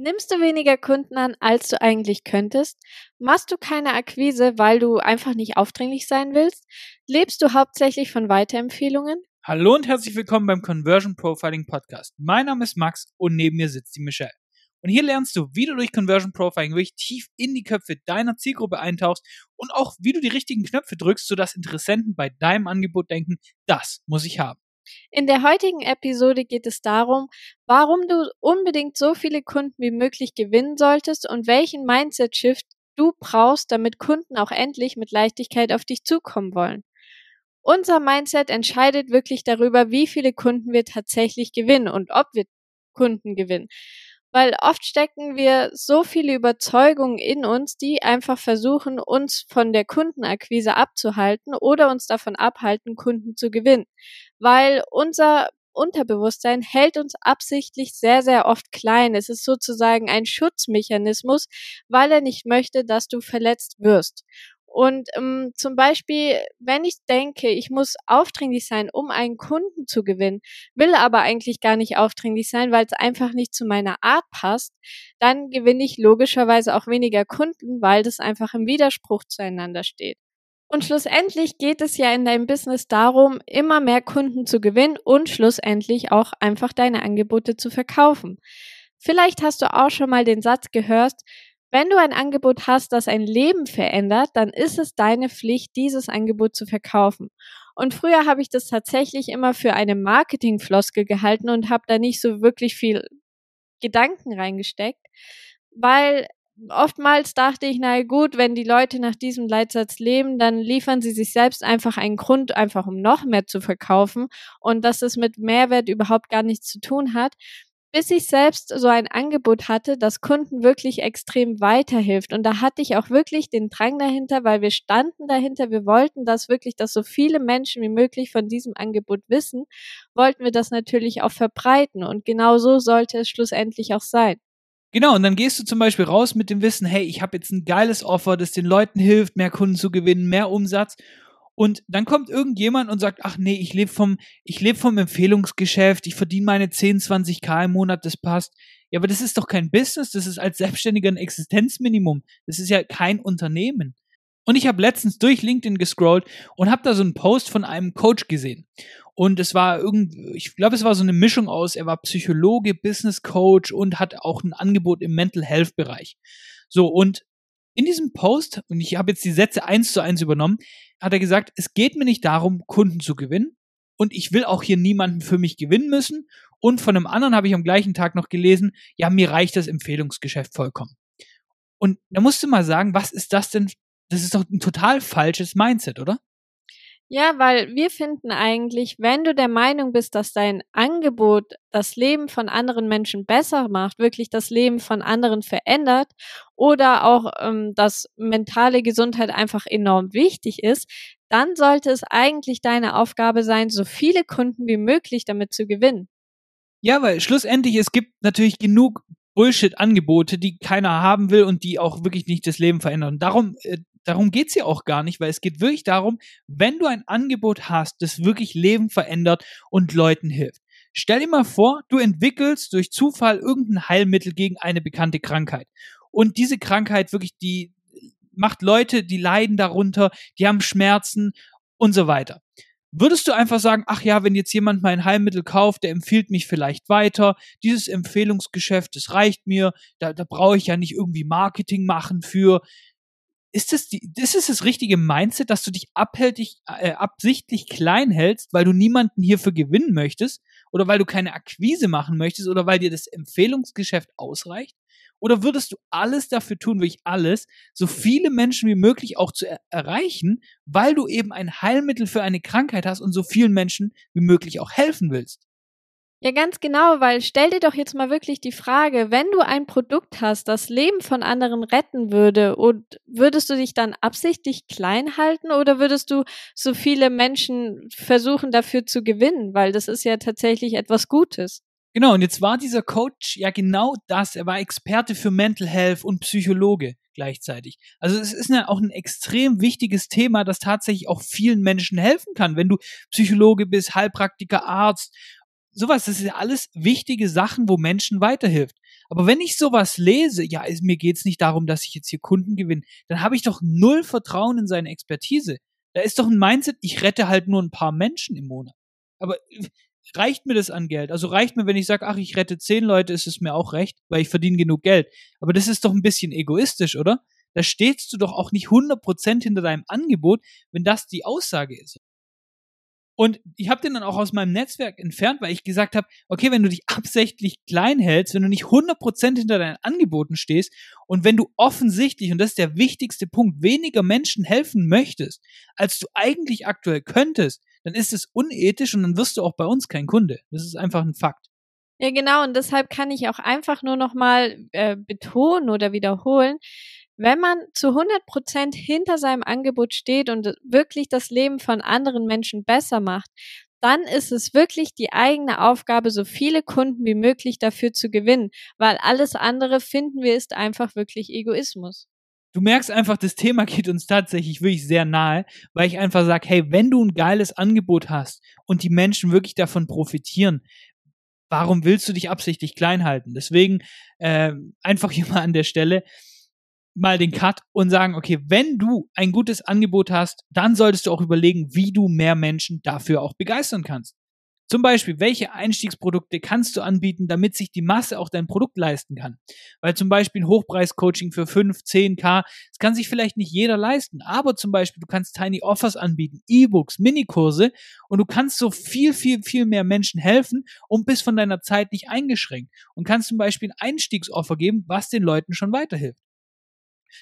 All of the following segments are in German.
Nimmst du weniger Kunden an, als du eigentlich könntest? Machst du keine Akquise, weil du einfach nicht aufdringlich sein willst? Lebst du hauptsächlich von Weiterempfehlungen? Hallo und herzlich willkommen beim Conversion Profiling Podcast. Mein Name ist Max und neben mir sitzt die Michelle. Und hier lernst du, wie du durch Conversion Profiling wirklich tief in die Köpfe deiner Zielgruppe eintauchst und auch wie du die richtigen Knöpfe drückst, sodass Interessenten bei deinem Angebot denken, das muss ich haben. In der heutigen Episode geht es darum, warum du unbedingt so viele Kunden wie möglich gewinnen solltest und welchen Mindset-Shift du brauchst, damit Kunden auch endlich mit Leichtigkeit auf dich zukommen wollen. Unser Mindset entscheidet wirklich darüber, wie viele Kunden wir tatsächlich gewinnen und ob wir Kunden gewinnen weil oft stecken wir so viele Überzeugungen in uns, die einfach versuchen, uns von der Kundenakquise abzuhalten oder uns davon abhalten, Kunden zu gewinnen. Weil unser Unterbewusstsein hält uns absichtlich sehr, sehr oft klein. Es ist sozusagen ein Schutzmechanismus, weil er nicht möchte, dass du verletzt wirst. Und ähm, zum Beispiel, wenn ich denke, ich muss aufdringlich sein, um einen Kunden zu gewinnen, will aber eigentlich gar nicht aufdringlich sein, weil es einfach nicht zu meiner Art passt, dann gewinne ich logischerweise auch weniger Kunden, weil das einfach im Widerspruch zueinander steht. Und schlussendlich geht es ja in deinem Business darum, immer mehr Kunden zu gewinnen und schlussendlich auch einfach deine Angebote zu verkaufen. Vielleicht hast du auch schon mal den Satz gehört, wenn du ein Angebot hast, das ein Leben verändert, dann ist es deine Pflicht, dieses Angebot zu verkaufen. Und früher habe ich das tatsächlich immer für eine Marketingfloskel gehalten und habe da nicht so wirklich viel Gedanken reingesteckt, weil oftmals dachte ich, na gut, wenn die Leute nach diesem Leitsatz leben, dann liefern sie sich selbst einfach einen Grund, einfach um noch mehr zu verkaufen und dass es mit Mehrwert überhaupt gar nichts zu tun hat bis ich selbst so ein Angebot hatte, das Kunden wirklich extrem weiterhilft. Und da hatte ich auch wirklich den Drang dahinter, weil wir standen dahinter, wir wollten das wirklich, dass so viele Menschen wie möglich von diesem Angebot wissen, wollten wir das natürlich auch verbreiten. Und genau so sollte es schlussendlich auch sein. Genau, und dann gehst du zum Beispiel raus mit dem Wissen, hey, ich habe jetzt ein geiles Offer, das den Leuten hilft, mehr Kunden zu gewinnen, mehr Umsatz. Und dann kommt irgendjemand und sagt, ach nee, ich lebe vom, ich lebe vom Empfehlungsgeschäft, ich verdiene meine 10, 20 K im Monat, das passt. Ja, aber das ist doch kein Business, das ist als Selbstständiger ein Existenzminimum. Das ist ja kein Unternehmen. Und ich habe letztens durch LinkedIn gescrollt und habe da so einen Post von einem Coach gesehen. Und es war irgendwie, ich glaube, es war so eine Mischung aus, er war Psychologe, Business Coach und hat auch ein Angebot im Mental Health Bereich. So, und in diesem Post, und ich habe jetzt die Sätze eins zu eins übernommen, hat er gesagt, es geht mir nicht darum, Kunden zu gewinnen. Und ich will auch hier niemanden für mich gewinnen müssen. Und von einem anderen habe ich am gleichen Tag noch gelesen, ja, mir reicht das Empfehlungsgeschäft vollkommen. Und da musst du mal sagen, was ist das denn? Das ist doch ein total falsches Mindset, oder? Ja, weil wir finden eigentlich, wenn du der Meinung bist, dass dein Angebot das Leben von anderen Menschen besser macht, wirklich das Leben von anderen verändert oder auch, ähm, dass mentale Gesundheit einfach enorm wichtig ist, dann sollte es eigentlich deine Aufgabe sein, so viele Kunden wie möglich damit zu gewinnen. Ja, weil schlussendlich es gibt natürlich genug Bullshit-Angebote, die keiner haben will und die auch wirklich nicht das Leben verändern. Darum, äh, darum geht's ja auch gar nicht, weil es geht wirklich darum, wenn du ein Angebot hast, das wirklich Leben verändert und Leuten hilft. Stell dir mal vor, du entwickelst durch Zufall irgendein Heilmittel gegen eine bekannte Krankheit. Und diese Krankheit wirklich, die macht Leute, die leiden darunter, die haben Schmerzen und so weiter. Würdest du einfach sagen, ach ja, wenn jetzt jemand mein Heilmittel kauft, der empfiehlt mich vielleicht weiter, dieses Empfehlungsgeschäft, das reicht mir, da, da brauche ich ja nicht irgendwie Marketing machen für. Ist das, die, ist das das richtige Mindset, dass du dich abhältig, äh, absichtlich klein hältst, weil du niemanden hierfür gewinnen möchtest? Oder weil du keine Akquise machen möchtest? Oder weil dir das Empfehlungsgeschäft ausreicht? Oder würdest du alles dafür tun, wirklich alles, so viele Menschen wie möglich auch zu er erreichen, weil du eben ein Heilmittel für eine Krankheit hast und so vielen Menschen wie möglich auch helfen willst? Ja, ganz genau, weil stell dir doch jetzt mal wirklich die Frage, wenn du ein Produkt hast, das Leben von anderen retten würde, und würdest du dich dann absichtlich klein halten oder würdest du so viele Menschen versuchen dafür zu gewinnen, weil das ist ja tatsächlich etwas Gutes? Genau, und jetzt war dieser Coach ja genau das. Er war Experte für Mental Health und Psychologe gleichzeitig. Also es ist ja auch ein extrem wichtiges Thema, das tatsächlich auch vielen Menschen helfen kann. Wenn du Psychologe bist, Heilpraktiker, Arzt sowas, das ist alles wichtige Sachen, wo Menschen weiterhilft. Aber wenn ich sowas lese, ja, mir geht's nicht darum, dass ich jetzt hier Kunden gewinne, dann habe ich doch null Vertrauen in seine Expertise. Da ist doch ein Mindset, ich rette halt nur ein paar Menschen im Monat. Aber äh, reicht mir das an Geld? Also reicht mir, wenn ich sage, ach, ich rette zehn Leute, ist es mir auch recht, weil ich verdiene genug Geld. Aber das ist doch ein bisschen egoistisch, oder? Da stehst du doch auch nicht 100% hinter deinem Angebot, wenn das die Aussage ist. Und ich habe den dann auch aus meinem Netzwerk entfernt, weil ich gesagt habe, okay, wenn du dich absichtlich klein hältst, wenn du nicht 100% hinter deinen Angeboten stehst und wenn du offensichtlich, und das ist der wichtigste Punkt, weniger Menschen helfen möchtest, als du eigentlich aktuell könntest, dann ist es unethisch und dann wirst du auch bei uns kein Kunde. Das ist einfach ein Fakt. Ja, genau. Und deshalb kann ich auch einfach nur nochmal äh, betonen oder wiederholen, wenn man zu 100 Prozent hinter seinem Angebot steht und wirklich das Leben von anderen Menschen besser macht, dann ist es wirklich die eigene Aufgabe, so viele Kunden wie möglich dafür zu gewinnen, weil alles andere finden wir ist einfach wirklich Egoismus. Du merkst einfach, das Thema geht uns tatsächlich wirklich sehr nahe, weil ich einfach sage, hey, wenn du ein geiles Angebot hast und die Menschen wirklich davon profitieren, warum willst du dich absichtlich klein halten? Deswegen äh, einfach hier mal an der Stelle, mal den Cut und sagen, okay, wenn du ein gutes Angebot hast, dann solltest du auch überlegen, wie du mehr Menschen dafür auch begeistern kannst. Zum Beispiel, welche Einstiegsprodukte kannst du anbieten, damit sich die Masse auch dein Produkt leisten kann? Weil zum Beispiel ein Hochpreis-Coaching für 5, 10k, das kann sich vielleicht nicht jeder leisten, aber zum Beispiel, du kannst Tiny Offers anbieten, E-Books, Minikurse und du kannst so viel, viel, viel mehr Menschen helfen und bist von deiner Zeit nicht eingeschränkt und kannst zum Beispiel ein Einstiegsoffer geben, was den Leuten schon weiterhilft.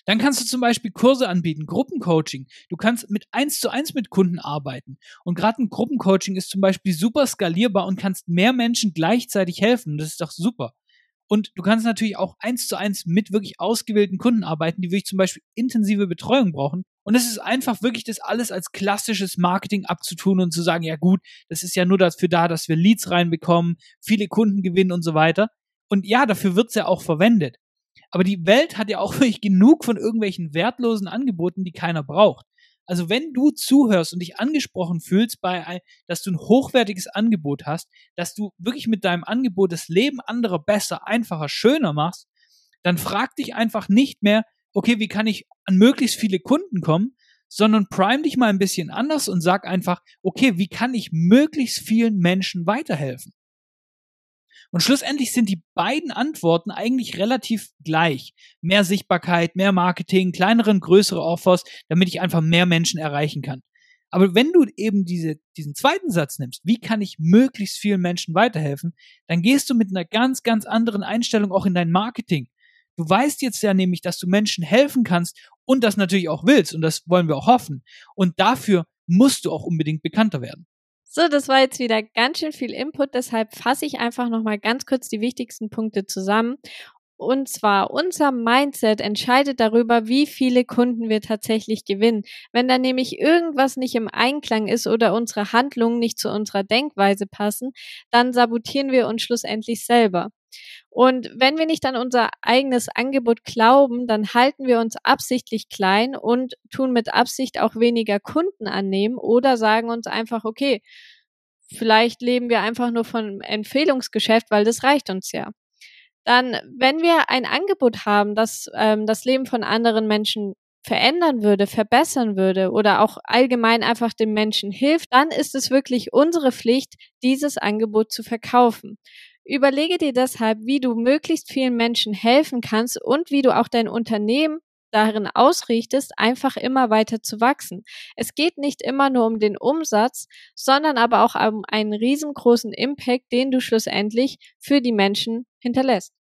Dann kannst du zum Beispiel Kurse anbieten, Gruppencoaching. Du kannst mit eins zu eins mit Kunden arbeiten. Und gerade ein Gruppencoaching ist zum Beispiel super skalierbar und kannst mehr Menschen gleichzeitig helfen. Das ist doch super. Und du kannst natürlich auch eins zu eins mit wirklich ausgewählten Kunden arbeiten, die wirklich zum Beispiel intensive Betreuung brauchen. Und es ist einfach wirklich das alles als klassisches Marketing abzutun und zu sagen, ja gut, das ist ja nur dafür da, dass wir Leads reinbekommen, viele Kunden gewinnen und so weiter. Und ja, dafür wird's ja auch verwendet. Aber die Welt hat ja auch wirklich genug von irgendwelchen wertlosen Angeboten, die keiner braucht. Also wenn du zuhörst und dich angesprochen fühlst bei, dass du ein hochwertiges Angebot hast, dass du wirklich mit deinem Angebot das Leben anderer besser, einfacher, schöner machst, dann frag dich einfach nicht mehr, okay, wie kann ich an möglichst viele Kunden kommen, sondern prime dich mal ein bisschen anders und sag einfach, okay, wie kann ich möglichst vielen Menschen weiterhelfen? Und schlussendlich sind die beiden Antworten eigentlich relativ gleich. Mehr Sichtbarkeit, mehr Marketing, kleinere und größere Offers, damit ich einfach mehr Menschen erreichen kann. Aber wenn du eben diese, diesen zweiten Satz nimmst, wie kann ich möglichst vielen Menschen weiterhelfen, dann gehst du mit einer ganz, ganz anderen Einstellung auch in dein Marketing. Du weißt jetzt ja nämlich, dass du Menschen helfen kannst und das natürlich auch willst und das wollen wir auch hoffen. Und dafür musst du auch unbedingt bekannter werden. So, das war jetzt wieder ganz schön viel Input, deshalb fasse ich einfach nochmal ganz kurz die wichtigsten Punkte zusammen. Und zwar, unser Mindset entscheidet darüber, wie viele Kunden wir tatsächlich gewinnen. Wenn da nämlich irgendwas nicht im Einklang ist oder unsere Handlungen nicht zu unserer Denkweise passen, dann sabotieren wir uns schlussendlich selber. Und wenn wir nicht an unser eigenes Angebot glauben, dann halten wir uns absichtlich klein und tun mit Absicht auch weniger Kunden annehmen oder sagen uns einfach, okay, vielleicht leben wir einfach nur von Empfehlungsgeschäft, weil das reicht uns ja. Dann, wenn wir ein Angebot haben, das ähm, das Leben von anderen Menschen verändern würde, verbessern würde oder auch allgemein einfach dem Menschen hilft, dann ist es wirklich unsere Pflicht, dieses Angebot zu verkaufen. Überlege dir deshalb, wie du möglichst vielen Menschen helfen kannst und wie du auch dein Unternehmen darin ausrichtest, einfach immer weiter zu wachsen. Es geht nicht immer nur um den Umsatz, sondern aber auch um einen riesengroßen Impact, den du schlussendlich für die Menschen hinterlässt.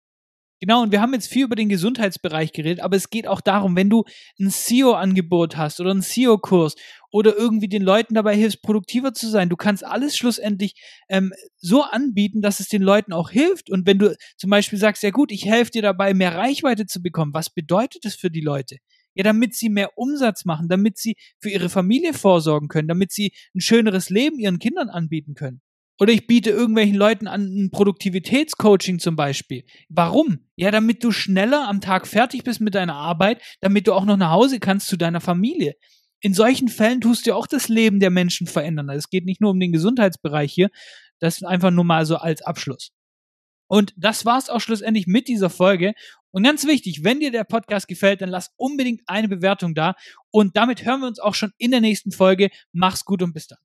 Genau, und wir haben jetzt viel über den Gesundheitsbereich geredet, aber es geht auch darum, wenn du ein SEO-Angebot hast oder einen SEO-Kurs oder irgendwie den Leuten dabei hilfst, produktiver zu sein, du kannst alles schlussendlich ähm, so anbieten, dass es den Leuten auch hilft. Und wenn du zum Beispiel sagst, ja gut, ich helfe dir dabei, mehr Reichweite zu bekommen, was bedeutet das für die Leute? Ja, damit sie mehr Umsatz machen, damit sie für ihre Familie vorsorgen können, damit sie ein schöneres Leben ihren Kindern anbieten können. Oder ich biete irgendwelchen Leuten an ein Produktivitätscoaching zum Beispiel. Warum? Ja, damit du schneller am Tag fertig bist mit deiner Arbeit, damit du auch noch nach Hause kannst zu deiner Familie. In solchen Fällen tust du auch das Leben der Menschen verändern. Es geht nicht nur um den Gesundheitsbereich hier. Das einfach nur mal so als Abschluss. Und das war's auch schlussendlich mit dieser Folge. Und ganz wichtig, wenn dir der Podcast gefällt, dann lass unbedingt eine Bewertung da. Und damit hören wir uns auch schon in der nächsten Folge. Mach's gut und bis dann.